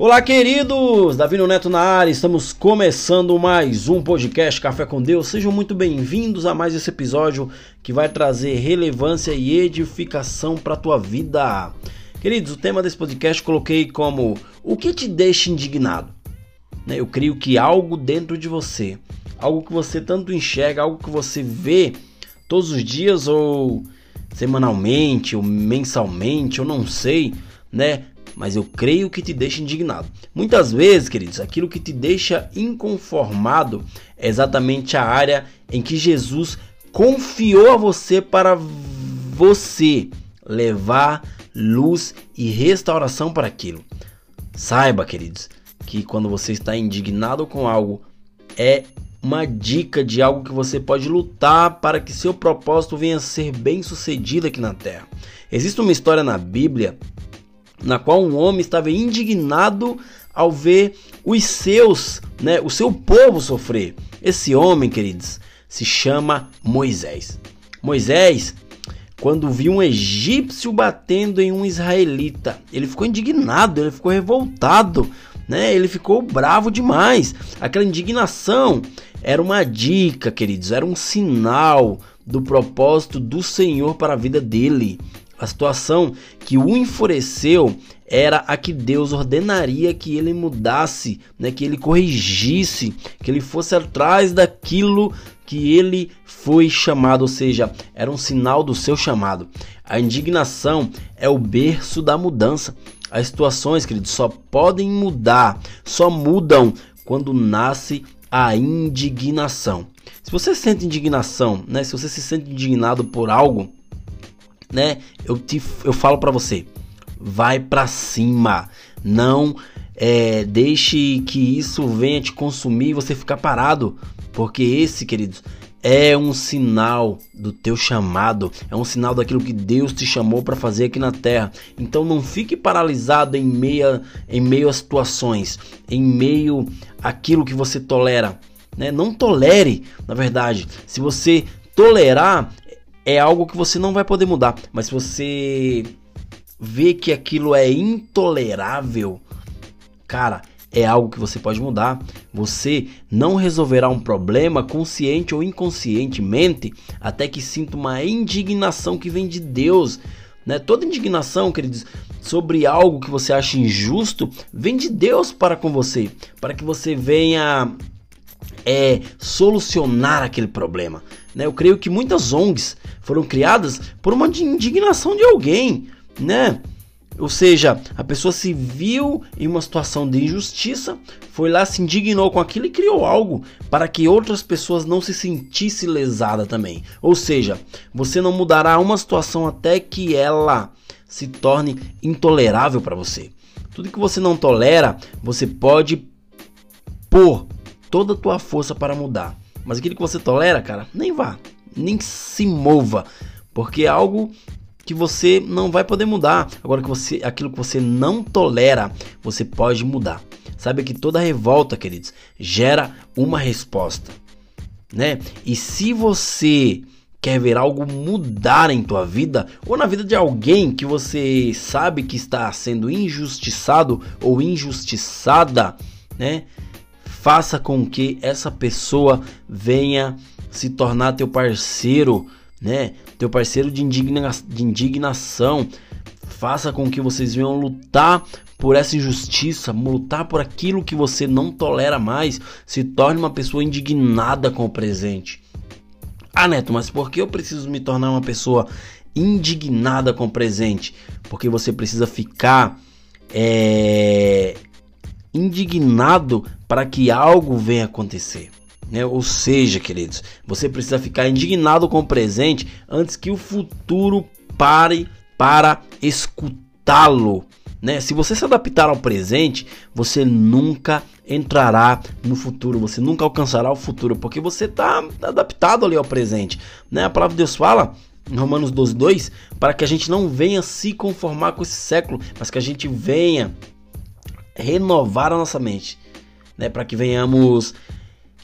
Olá, queridos! Davi Neto na área, estamos começando mais um podcast Café com Deus. Sejam muito bem-vindos a mais esse episódio que vai trazer relevância e edificação para a tua vida. Queridos, o tema desse podcast coloquei como o que te deixa indignado. Né, eu creio que algo dentro de você, algo que você tanto enxerga, algo que você vê todos os dias ou semanalmente ou mensalmente, eu não sei, né? Mas eu creio que te deixa indignado. Muitas vezes, queridos, aquilo que te deixa inconformado é exatamente a área em que Jesus confiou a você para você levar luz e restauração para aquilo. Saiba, queridos, que quando você está indignado com algo, é uma dica de algo que você pode lutar para que seu propósito venha a ser bem sucedido aqui na Terra. Existe uma história na Bíblia na qual um homem estava indignado ao ver os seus, né, o seu povo sofrer. Esse homem, queridos, se chama Moisés. Moisés, quando viu um egípcio batendo em um israelita, ele ficou indignado, ele ficou revoltado, né? Ele ficou bravo demais. Aquela indignação era uma dica, queridos, era um sinal do propósito do Senhor para a vida dele. A situação que o enfureceu era a que Deus ordenaria que ele mudasse, né, que ele corrigisse, que ele fosse atrás daquilo que ele foi chamado, ou seja, era um sinal do seu chamado. A indignação é o berço da mudança. As situações, queridos, só podem mudar, só mudam quando nasce a indignação. Se você sente indignação, né, se você se sente indignado por algo, né? Eu te eu falo para você, vai para cima. Não é, deixe que isso venha te consumir e você ficar parado, porque esse, queridos, é um sinal do teu chamado, é um sinal daquilo que Deus te chamou para fazer aqui na terra. Então não fique paralisado em meio, em meio a situações, em meio àquilo que você tolera. Né? Não tolere, na verdade. Se você tolerar, é algo que você não vai poder mudar. Mas se você vê que aquilo é intolerável, cara, é algo que você pode mudar. Você não resolverá um problema consciente ou inconscientemente até que sinta uma indignação que vem de Deus. Né? Toda indignação, queridos, sobre algo que você acha injusto, vem de Deus para com você, para que você venha é, solucionar aquele problema. Né? Eu creio que muitas ONGs foram criadas por uma indignação de alguém, né? Ou seja, a pessoa se viu em uma situação de injustiça, foi lá, se indignou com aquilo e criou algo para que outras pessoas não se sentissem lesadas também. Ou seja, você não mudará uma situação até que ela se torne intolerável para você. Tudo que você não tolera, você pode pôr toda a tua força para mudar. Mas aquilo que você tolera, cara, nem vá, nem se mova, porque é algo que você não vai poder mudar. Agora que você, aquilo que você não tolera, você pode mudar. Sabe que toda revolta, queridos, gera uma resposta, né? E se você quer ver algo mudar em tua vida ou na vida de alguém que você sabe que está sendo injustiçado ou injustiçada, né? Faça com que essa pessoa venha se tornar teu parceiro, né? Teu parceiro de, indigna de indignação. Faça com que vocês venham lutar por essa injustiça, lutar por aquilo que você não tolera mais. Se torne uma pessoa indignada com o presente. Ah, Neto, mas por que eu preciso me tornar uma pessoa indignada com o presente? Porque você precisa ficar é, indignado para que algo venha acontecer. Né? Ou seja, queridos, você precisa ficar indignado com o presente antes que o futuro pare para escutá-lo. Né? Se você se adaptar ao presente, você nunca entrará no futuro, você nunca alcançará o futuro, porque você está adaptado ali ao presente. Né? A palavra de Deus fala em Romanos 12, 2, para que a gente não venha se conformar com esse século, mas que a gente venha renovar a nossa mente, né, para que venhamos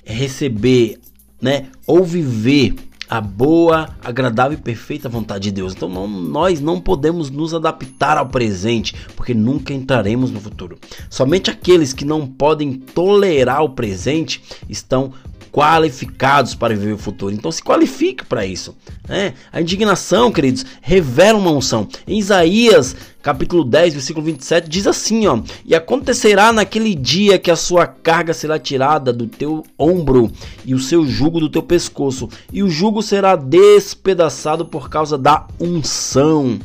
receber, né, ou viver a boa, agradável e perfeita vontade de Deus. Então não, nós não podemos nos adaptar ao presente, porque nunca entraremos no futuro. Somente aqueles que não podem tolerar o presente estão qualificados para viver o futuro. Então se qualifique para isso. Né? A indignação, queridos, revela uma unção. Em Isaías, capítulo 10, versículo 27, diz assim: ó, E acontecerá naquele dia que a sua carga será tirada do teu ombro e o seu jugo do teu pescoço, e o jugo será despedaçado por causa da unção.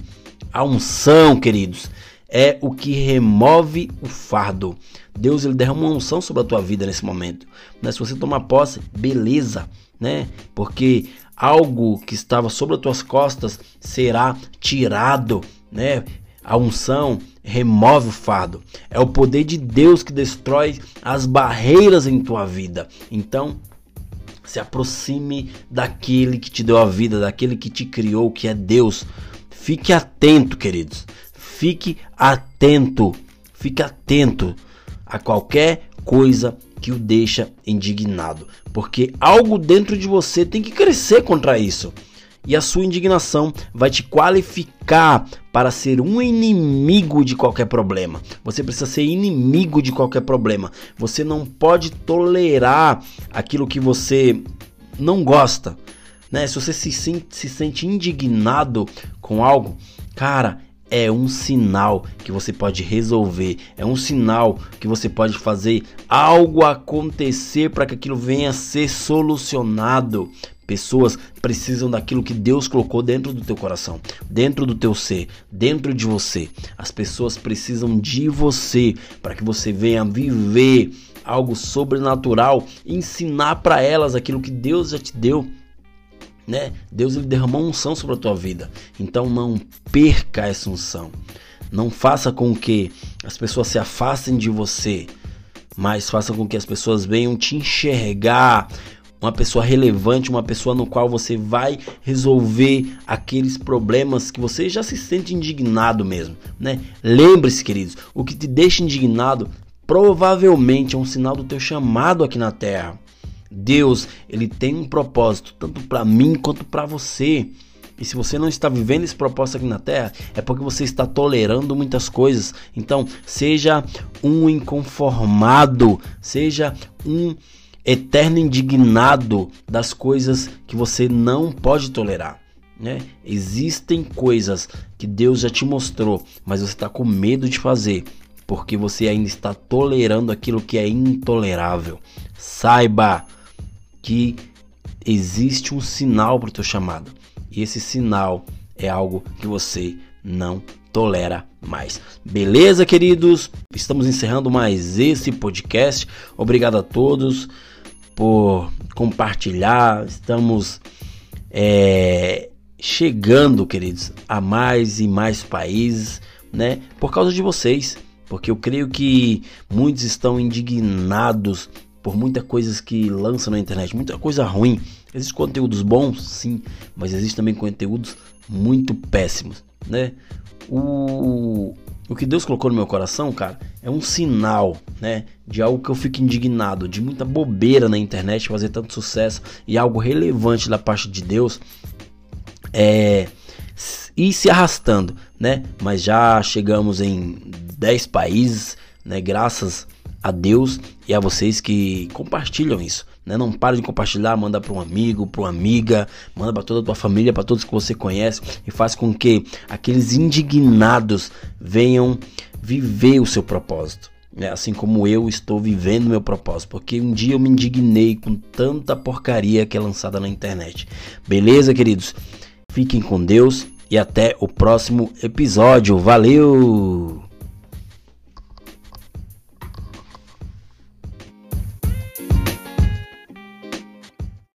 A unção, queridos, é o que remove o fardo. Deus ele derrama uma unção sobre a tua vida nesse momento. Né? Se você tomar posse, beleza, né? Porque algo que estava sobre as tuas costas será tirado, né? A unção remove o fardo. É o poder de Deus que destrói as barreiras em tua vida. Então, se aproxime daquele que te deu a vida, daquele que te criou, que é Deus. Fique atento, queridos. Fique atento. Fique atento a qualquer coisa que o deixa indignado, porque algo dentro de você tem que crescer contra isso. E a sua indignação vai te qualificar para ser um inimigo de qualquer problema. Você precisa ser inimigo de qualquer problema. Você não pode tolerar aquilo que você não gosta. Né? Se você se, se sente indignado com algo, cara, é um sinal que você pode resolver, é um sinal que você pode fazer algo acontecer para que aquilo venha a ser solucionado. Pessoas precisam daquilo que Deus colocou dentro do teu coração, dentro do teu ser, dentro de você. As pessoas precisam de você para que você venha viver algo sobrenatural, ensinar para elas aquilo que Deus já te deu né? Deus ele derramou unção sobre a tua vida. Então não perca essa unção. Não faça com que as pessoas se afastem de você, mas faça com que as pessoas venham te enxergar uma pessoa relevante, uma pessoa no qual você vai resolver aqueles problemas que você já se sente indignado mesmo, né? Lembre-se, queridos, o que te deixa indignado provavelmente é um sinal do teu chamado aqui na terra. Deus, ele tem um propósito tanto para mim quanto para você. E se você não está vivendo esse propósito aqui na terra, é porque você está tolerando muitas coisas. Então, seja um inconformado, seja um eterno indignado das coisas que você não pode tolerar. Né? Existem coisas que Deus já te mostrou, mas você está com medo de fazer, porque você ainda está tolerando aquilo que é intolerável. Saiba que existe um sinal para o teu chamado. E esse sinal é algo que você não tolera mais. Beleza, queridos? Estamos encerrando mais esse podcast. Obrigado a todos por compartilhar. Estamos é, chegando, queridos, a mais e mais países, né? Por causa de vocês. Porque eu creio que muitos estão indignados por muitas coisas que lança na internet, muita coisa ruim. Existem conteúdos bons, sim, mas existem também conteúdos muito péssimos, né? O, o que Deus colocou no meu coração, cara, é um sinal, né, de algo que eu fico indignado, de muita bobeira na internet fazer tanto sucesso e algo relevante da parte de Deus é ir se arrastando, né? Mas já chegamos em 10 países, né, graças a a Deus e a vocês que compartilham isso. Né? Não pare de compartilhar, manda para um amigo, para uma amiga, manda para toda a tua família, para todos que você conhece e faz com que aqueles indignados venham viver o seu propósito. Né? Assim como eu estou vivendo meu propósito, porque um dia eu me indignei com tanta porcaria que é lançada na internet. Beleza, queridos? Fiquem com Deus e até o próximo episódio. Valeu!